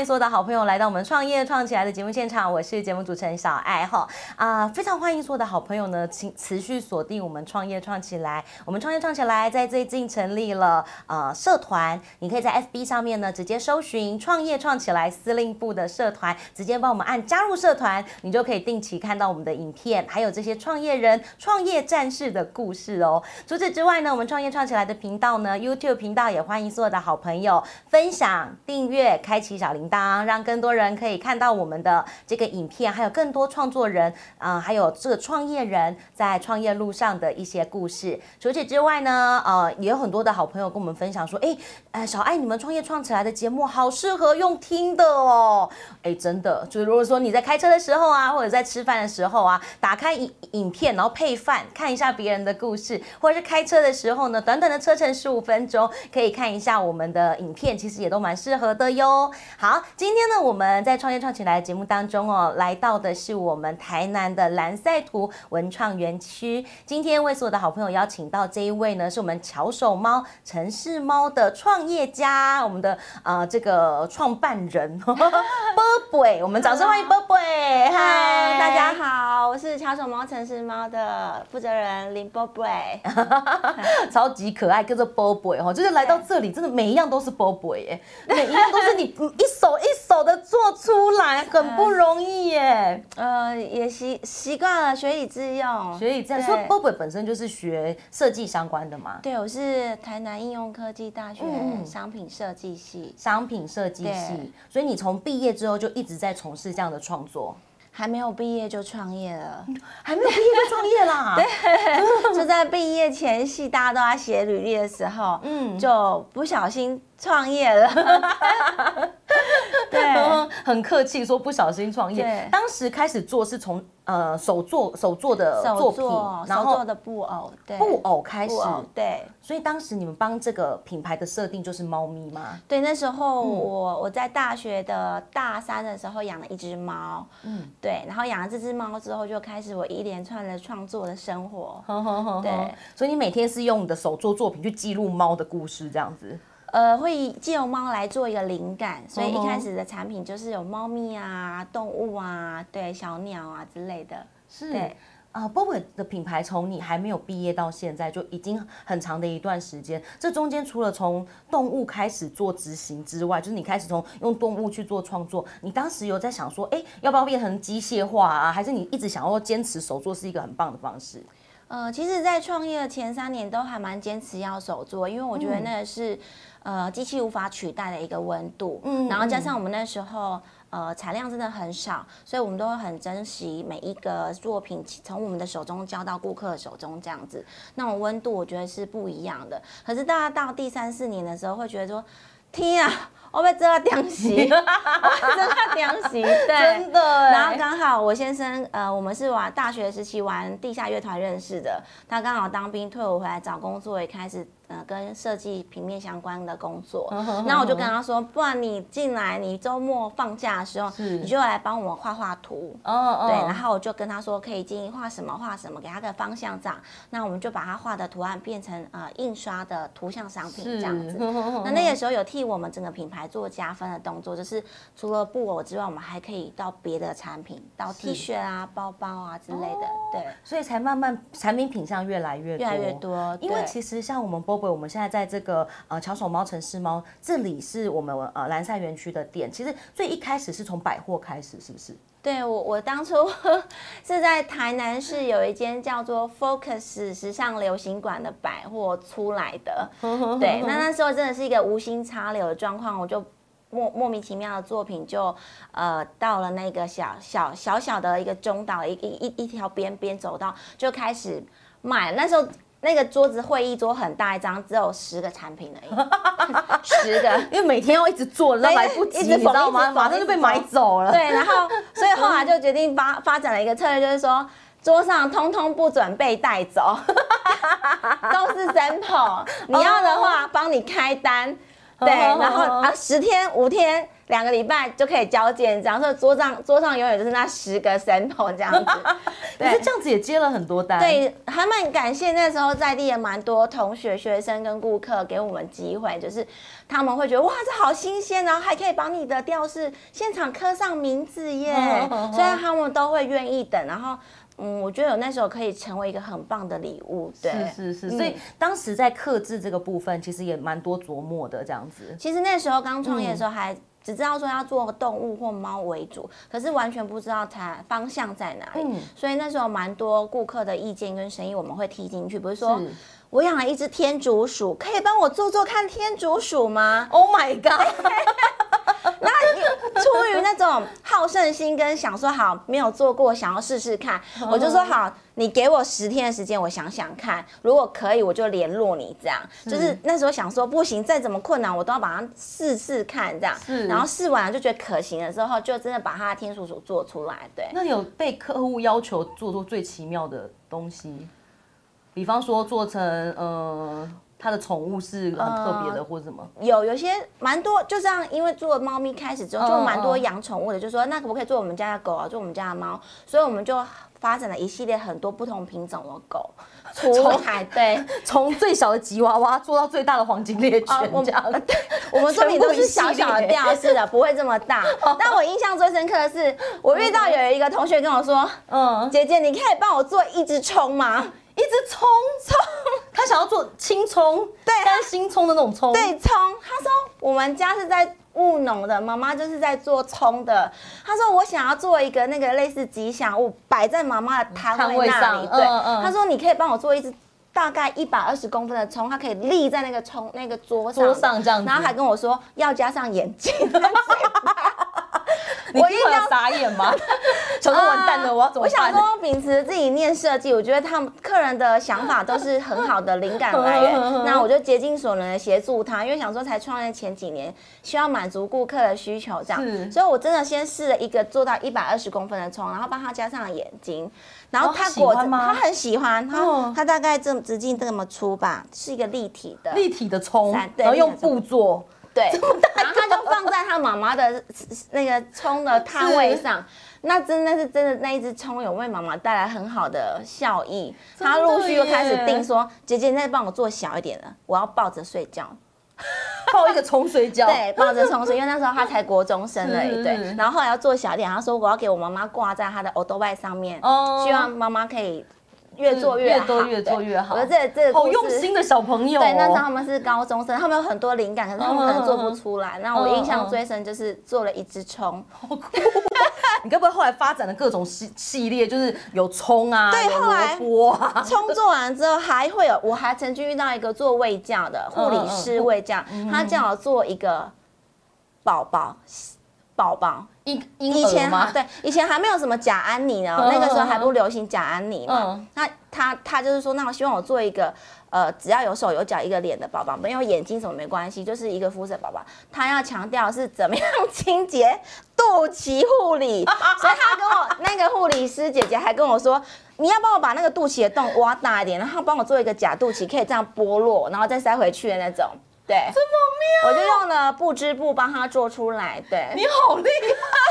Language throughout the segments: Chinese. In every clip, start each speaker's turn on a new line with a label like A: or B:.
A: 迎所有的好朋友来到我们创业创起来的节目现场，我是节目主持人小爱哈啊，非常欢迎所有的好朋友呢，请持续锁定我们创业创起来。我们创业创起来在最近成立了呃社团，你可以在 FB 上面呢直接搜寻“创业创起来”司令部的社团，直接帮我们按加入社团，你就可以定期看到我们的影片，还有这些创业人、创业战士的故事哦。除此之外呢，我们创业创起来的频道呢，YouTube 频道也欢迎所有的好朋友分享、订阅、开启小铃铛，让更多人可以看到我们的这个影片，还有更多创作人啊、还有这个创业人在创业路上的一些故事。除此之外呢，呃，也有很多的好朋友跟我们分享说，哎，呃，小爱，你们创业创起来的节目好适合用听的哦。哎，真的，就是如果说你在开车的时候啊，或者在吃饭的时候啊，打开影影片，然后配饭，看一下别人的故事，或者是开车的时候呢，短短的车程十五分钟，可以看一下我们的影片，其实也都蛮适合的哟。好，今天呢，我们在创业创起来的节目当中哦，来到的是我们台南的蓝赛图文创园区。今天为所有的好朋友邀请到这一位呢，是我们巧手猫城市猫的创业家，我们的呃这个创办人 波波，我们掌声欢迎波波。
B: 嗨，
A: 嗨，
B: 大家。好，我是巧手猫城市猫的负责人林波波。
A: 超级可爱，叫做 Boboy 哈，就是来到这里，真的每一样都是 Boboy 耶，每一样都是你嗯一手一手的做出来，很不容易耶。
B: 呃，也习习惯了学以致用。
A: 学以这样
B: 对。
A: 说，Boboy 本身就是学设计相关的嘛，
B: 对，我是台南应用科技大学
A: 嗯
B: 商品设计系，
A: 商品设计系，所以你从毕业之后就一直在从事这样的创作，
B: 还没有毕业就创业了。
A: 还没有毕业就创业啦。对，
B: 就在毕业前夕，大家都在写履历的时候，
A: 嗯
B: 嗯，就不小心创业了。对，
A: 很客气说不小心创业
B: 对。
A: 当时开始做是从呃手做手做的作
B: 手
A: 品
B: 做，
A: 然后
B: 手做的布偶，对，
A: 布偶开始，
B: 偶，对。
A: 所以当时你们帮这个品牌的设定就是猫咪吗？
B: 对，那时候
A: 嗯
B: 我、我在大学的大三的时候养了一只猫，
A: 嗯
B: 嗯，对，然后养了这只猫之后，就开始我一连串的创作的生活。
A: 呵呵呵呵
B: 对，
A: 所以你每天是用你的手做作品去记录猫的故事，这样子。
B: 呃，会以借由猫来做一个灵感，所以一开始的产品就是有猫咪啊、动物啊、对小鸟啊之类的。
A: 是
B: 对
A: 啊 b o b 的品牌从你还没有毕业到现在，就已经很长的一段时间。这中间除了从动物开始做执行之外，就是你开始从用动物去做创作，你当时有在想说，哎，要不要变成机械化啊？还是你一直想要坚持手作是一个很棒的方式？
B: 呃，其实，在创业的前三年都还蛮坚持要手做，因为我觉得那个是、呃机器无法取代的一个温度，
A: 嗯
B: 然后加上我们那时候。呃，产量真的很少，所以我们都会很珍惜每一个作品从我们的手中交到顾客的手中，这样子，那种温度我觉得是不一样的。可是大家到第三四年的时候，会觉得说，天啊，我被这个屌洗，我这个屌洗，对，
A: 真的欸。
B: 然后刚好我先生，呃，我们是玩大学时期玩地下乐团认识的，他刚好当兵退伍回来找工作，也开始呃跟设计平面相关的工作。那我就跟他说，不然你进来，你周末放假的时候，你就来帮我们画画图。
A: 哦哦
B: 对，然后我就跟他说，可以建议画什么画什么，给他个方向这样。那我们就把他画的图案变成呃印刷的图像商品这样子。那那个时候有替我们整个品牌做加分的动作，就是除了布偶之外，我们还可以到别的产品，到 T 恤啊、包包啊之类的，对，
A: 所以才慢慢产品品相越来越多，
B: 越来越多。
A: 因为
B: 对
A: 其实像我们 Bobo，我们现在在这个呃巧手猫城市猫这里是我们呃蓝赛园区的店，其实最一开始是从百货开始，是不是？
B: 对我，我当初 是在台南市有一间叫做 Focus 时尚流行馆的百货出来的。对，那那时候真的是一个无心插柳的状况，我就莫莫名其妙的作品就呃到了那个小小小小的一个中岛一一一一条边边走道就开始卖，那时候。那个桌子会议桌很大一张，只有十个产品而已，十个。
A: 因为每天要一直做，然后来不及，你知道吗？马上就被买走了。
B: 对，然后所以后来就决定发 发展了一个策略，就是说桌上通通不准被带走，都是 sample。你要的话帮你开单，对，然后啊十天五天。两个礼拜就可以交件，这样说桌上桌上永远就是那十个 sample 这样子。
A: 可是这样子也接了很多单。
B: 对，还蛮感谢那时候在地也蛮多同学、学生跟顾客给我们机会，就是他们会觉得哇，这好新鲜，然后还可以把你的吊饰现场刻上名字耶，所以他们都会愿意等，然后。嗯，我觉得有那时候可以成为一个很棒的礼物，对，
A: 是是是，所以当时在克制这个部分，其实也蛮多琢磨的这样子。
B: 其实那时候刚创业的时候，还只知道说要做动物或猫为主，可是完全不知道它方向在哪里。嗯，所以那时候蛮多顾客的意见跟声音，我们会踢进去，比如说我养了一只天竺鼠，可以帮我做做看天竺鼠吗
A: ？Oh my god！
B: 那出于那种好胜心跟想说好没有做过，想要试试看，我就说好，你给我十天的时间，我想想看，如果可以，我就联络你。这样就是那时候想说不行，再怎么困难，我都要把它试试看。这样，然后试完了就觉得可行了之后，就真的把它的天竺鼠做出来。对，
A: 那有被客户要求做出最奇妙的东西，比方说做成呃。它的宠物是很特别的，或者什么？
B: 有有些蛮多，就这样，因为做猫咪开始之后，就蛮多养宠物的，就说那可不可以做我们家的狗啊，做我们家的猫？所以我们就发展了一系列很多不同品种的狗 出海。对，
A: 从最小的吉娃娃做到最大的黄金猎犬，这样。
B: 对，我们作品都是小小的吊饰的，不会这么大。但我印象最深刻的是，我遇到有一个同学跟我说：“嗯，姐姐，你可以帮我做一只葱吗？”
A: 一只葱葱，他想要做青葱，
B: 对，
A: 干新葱的那种葱。
B: 对，葱。他说我们家是在务农的，妈妈就是在做葱的。他说我想要做一个那个类似吉祥物，摆在妈妈的摊位那里。对，他说你可以帮我做一只大概一百二十公分的葱，它可以立在那个葱那个桌
A: 上，桌上这样子。
B: 然后还跟我说要加上眼睛。
A: 你一定要傻眼吗？想说完蛋了，我要怎么办？我
B: 想说，秉持自己念设计，我觉得他们客人的想法都是很好的灵感来源。那我就竭尽所能的协助他，因为想说才创业前几年，需要满足顾客的需求，这样。所以我真的先试了一个做到一百二十公分的窗，然后帮他加上了眼睛，然后他果真他很喜欢，他他大概这直径这么粗吧，是一个立体的
A: 立体的葱，然后用布做。
B: 对，然后他就放在他妈妈的那个葱的摊位上，那真的是真的那一只葱有为妈妈带来很好的效益。他陆续又开始订说：“姐姐，你再帮我做小一点的，我要抱着睡觉，
A: 抱一个葱睡觉。”
B: 对，抱着葱睡，因为那时候他才国中生而已。对，然后后来要做小一点，他说：“我要给我妈妈挂在他的 o d o b 上面，希望妈妈可以。”越做越
A: 多，越做越好。
B: 我这这
A: 好用心的小朋友。
B: 对，那时候他们是高中生，他们有很多灵感，可是他们可能做不出来。那我印象最深就是做了一只葱。
A: 你该不会后来发展了各种系系列，就是有葱啊，
B: 对，
A: 后来
B: 葱做完之后还会有，我还曾经遇到一个做胃教的护理师胃教，他叫我做一个宝宝。宝宝，
A: 以以前
B: 对以前还没有什么假安妮呢，那个时候还不流行假安妮嘛。那他他就是说，那我希望我做一个呃，只要有手有脚一个脸的宝宝，没有眼睛什么没关系，就是一个肤色宝宝。他要强调是怎么样 清洁肚脐护理，所以他跟我那个护理师姐姐还跟我说，你要帮我把那个肚脐的洞挖大一点，然后帮我做一个假肚脐，可以这样剥落，然后再塞回去的那种。对，
A: 这么
B: 妙，我就用了布织布帮他做出来。对，
A: 你好厉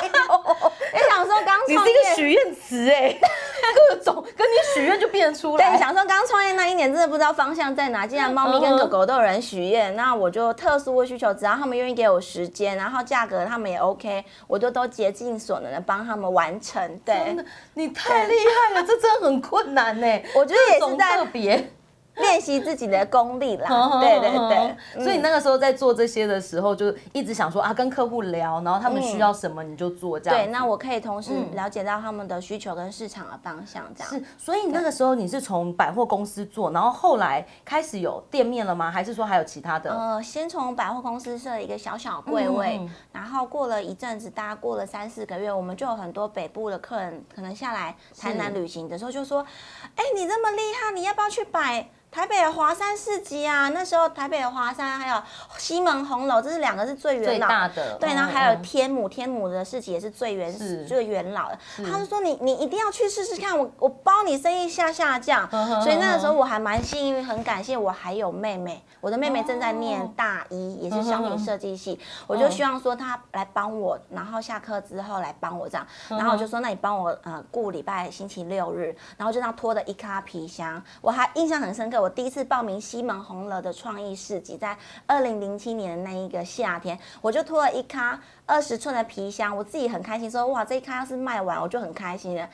A: 害哦！
B: 你 想说刚
A: 创业，你是一个许愿词哎，各种跟你许愿就变出来。
B: 对，想说刚创业那一年真的不知道方向在哪。既然猫咪跟狗狗都有人许愿，那我就特殊的需求，只要他们愿意给我时间，然后价格他们也 OK，我就都竭尽所能的帮他们完成。对，
A: 真的，你太厉害了，这真的很困难呢。
B: 我觉得也是在
A: 特别。
B: 练习自己的功力啦，对对对，
A: 所以你那个时候在做这些的时候，就一直想说啊，跟客户聊，然后他们需要什么你就做这样。
B: 对，那我可以同时了解到他们的需求跟市场的方向，这样。
A: 是，所以那个时候你是从百货公司做，然后后来开始有店面了吗？还是说还有其他的？
B: 呃，先从百货公司设一个小小柜位，然后过了一阵子，大概过了三四个月，我们就有很多北部的客人可能下来台南旅行的时候，就说：“哎，你这么厉害，你要不要去摆？”台北的华山市集啊，那时候台北的华山还有西门红楼，这是两个是最元老。
A: 大的。
B: 对，然后还有天母，天母的市集也是最原始、最元老的。他就说你你一定要去试试看，我我包你生意下下降。所以那个时候我还蛮幸运，很感谢我还有妹妹，我的妹妹正在念大一，也是商品设计系，我就希望说她来帮我，然后下课之后来帮我这样，然后我就说那你帮我呃顾礼拜星期六日，然后就这样拖着一卡皮箱，我还印象很深刻。我第一次报名西门红楼的创意市集，在二零零七年的那一个夏天，我就拖了一咖二十寸的皮箱，我自己很开心，说哇这一咖要是卖完，我就很开心了。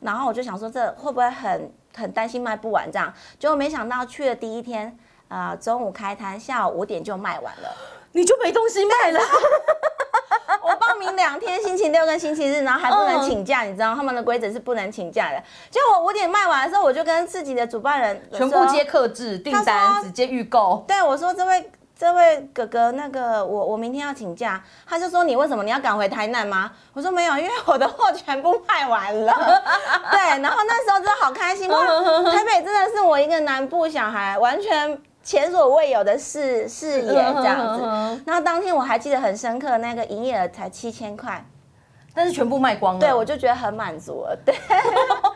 B: 然后我就想说这会不会很很担心卖不完这样，结果没想到去的第一天，啊中午开摊，下午五点就卖完了，
A: 你就没东西卖了。
B: 两天，星期六跟星期日，然后还不能请假，你知道他们的规则是不能请假的。结果我五点卖完的时候，我就跟自己的主办人
A: 全部接客制订单，直接预购。
B: 对，我说这位这位哥哥，那个我我明天要请假，他就说你为什么你要赶回台南吗？我说没有，因为我的货全部卖完了。对，然后那时候真的好开心，台北真的是我一个南部小孩完全。前所未有的视视野这样子，然后当天我还记得很深刻，那个营业额才七千块。
A: 但是全部卖光了，
B: 对我就觉得很满足了。对，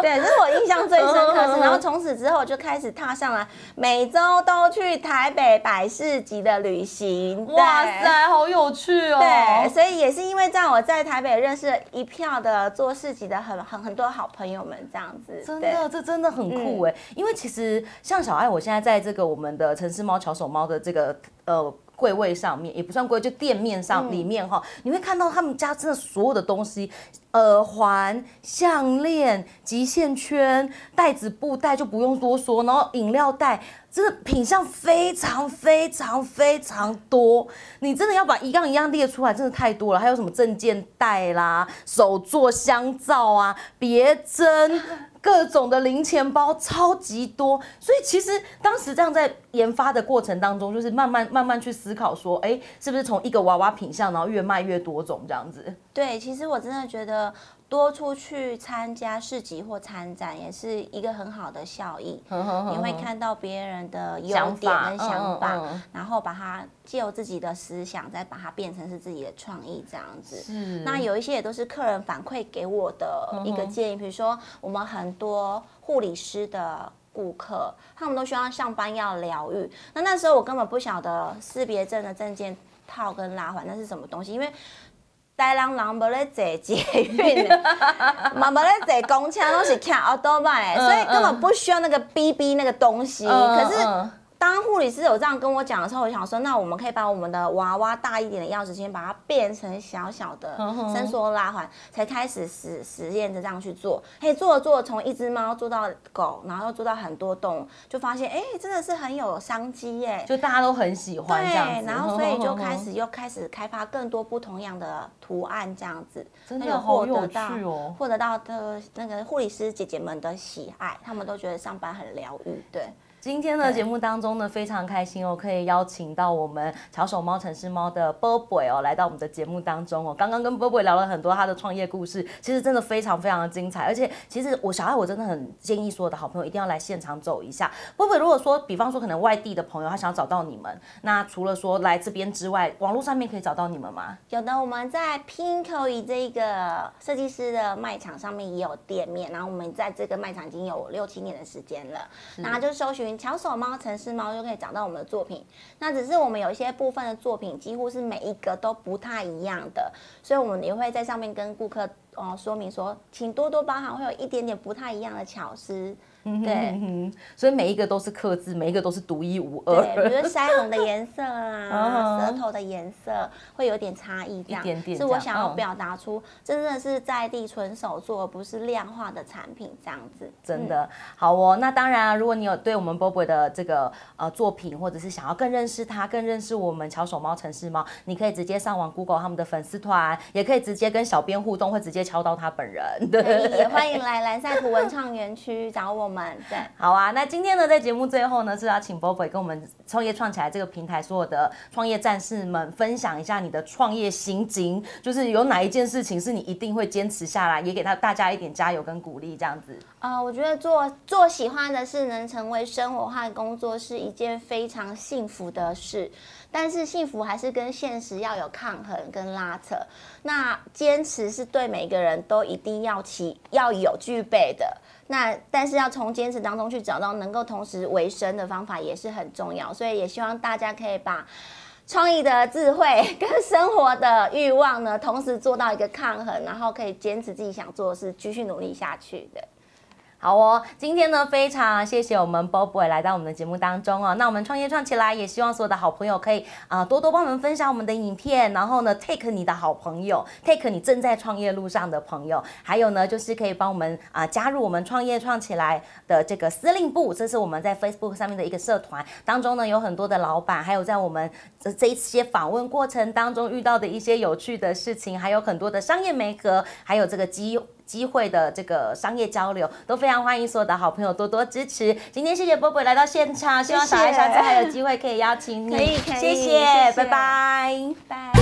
B: 对，这是我印象最深刻是。然后从此之后就开始踏上了每周都去台北百事集的旅行。
A: 哇塞，好有趣哦！
B: 对，所以也是因为这样，我在台北认识了一票的做市集的很很很多好朋友们，这样子。
A: 真的，这真的很酷哎！因为其实像小爱，我现在在这个我们的城市猫巧手猫的这个呃。柜位上面也不算柜，就店面上里面哈，你会看到他们家真的所有的东西，耳环、项链、极限圈、袋子、布袋就不用多说，然后饮料袋，真的品相非常非常非常多。你真的要把一样一样列出来，真的太多了。还有什么证件袋啦、手做香皂啊、别针。各种的零钱包超级多，所以其实当时这样在研发的过程当中，就是慢慢慢慢去思考说，哎，是不是从一个娃娃品相，然后越卖越多种这样子？
B: 对，其实我真的觉得。多出去参加市集或参展，也是一个很好的效益。你会看到别人的优点跟想法，然后把它借由自己的思想，再把它变成是自己的创意这样子。那有一些也都是客人反馈给我的一个建议，比如说我们很多护理师的顾客，他们都希望上班要疗愈。那那时候我根本不晓得识别证的证件套跟拉环那是什么东西，因为。台人人无咧坐捷运，嘛无咧坐公车，拢是骑奥多麦，所以根本不需要那个 BB 那个东西。可是。当护理师有这样跟我讲的时候，我想说，那我们可以把我们的娃娃大一点的钥匙圈，把它变成小小的伸缩拉环，才开始实实验着这样去做。嘿，做着做，从一只猫做到狗，然后又做到很多动物，就发现，哎，真的是很有商机耶！
A: 就大家都很喜欢这样
B: 子，然后所以就开始 又开始开发更多不同样的图案，这样子，
A: 真的好有趣哦！
B: 获得到的那个护理师姐姐们的喜爱，他们都觉得上班很疗愈，对。
A: 今天的节目当中呢，非常开心哦，可以邀请到我们巧手猫城市猫的波波哦，来到我们的节目当中哦。刚刚跟波波聊了很多他的创业故事，其实真的非常非常的精彩。而且，其实我小爱我真的很建议所有的好朋友一定要来现场走一下。波波，如果说比方说可能外地的朋友他想要找到你们，那除了说来这边之外，网络上面可以找到你们吗？
B: 有的，我们在 Pinko 这个设计师的卖场上面也有店面，然后我们在这个卖场已经有六七年的时间了，然后就搜寻。巧手猫、城市猫就可以找到我们的作品。那只是我们有一些部分的作品，几乎是每一个都不太一样的，所以我们也会在上面跟顾客哦说明说，请多多包涵，会有一点点不太一样的巧思。对，
A: 所以每一个都是刻字，每一个都是独一无二。
B: 对，比如腮红的颜色啊，舌头的颜色会有点差异，这样是我想要表达出真的是在地纯手做，不是量化的产品这样子。
A: 真的好哦。那当然啊，如果你有对我们 Bobo 的这个呃作品，或者是想要更认识他，更认识我们巧手猫、城市猫，你可以直接上网 Google 他们的粉丝团，也可以直接跟小编互动，会直接敲到他本人。
B: 对，也欢迎来蓝赛图文创园区找我们。
A: 好啊。那今天呢，在节目最后呢，是要请 Bobo 跟我们创业创起来这个平台所有的创业战士们分享一下你的创业心经，就是有哪一件事情是你一定会坚持下来，也给他大家一点加油跟鼓励，这样子。
B: 啊，我觉得做做喜欢的事，能成为生活化工作，是一件非常幸福的事。但是幸福还是跟现实要有抗衡跟拉扯。那坚持是对每个人都一定要起要有具备的。那但是要从坚持当中去找到能够同时维生的方法也是很重要。所以也希望大家可以把创意的智慧跟生活的欲望呢，同时做到一个抗衡，然后可以坚持自己想做的事，继续努力下去的。
A: 好哦，今天呢非常谢谢我们 Bobo 来到我们的节目当中哦。那我们创业创起来，也希望所有的好朋友可以啊多多帮我们分享我们的影片，然后呢 take 你的好朋友，take 你正在创业路上的朋友，还有呢就是可以帮我们啊加入我们创业创起来的这个司令部，这是我们在 Facebook 上面的一个社团当中呢有很多的老板，还有在我们这这一些访问过程当中遇到的一些有趣的事情，还有很多的商业媒合，还有这个机。机会的这个商业交流都非常欢迎所有的好朋友多多支持。今天谢谢波波来到现场，希望小爱下次还有机会可以邀请你。
B: 可以，可以，
A: 谢谢，拜拜，
B: 拜。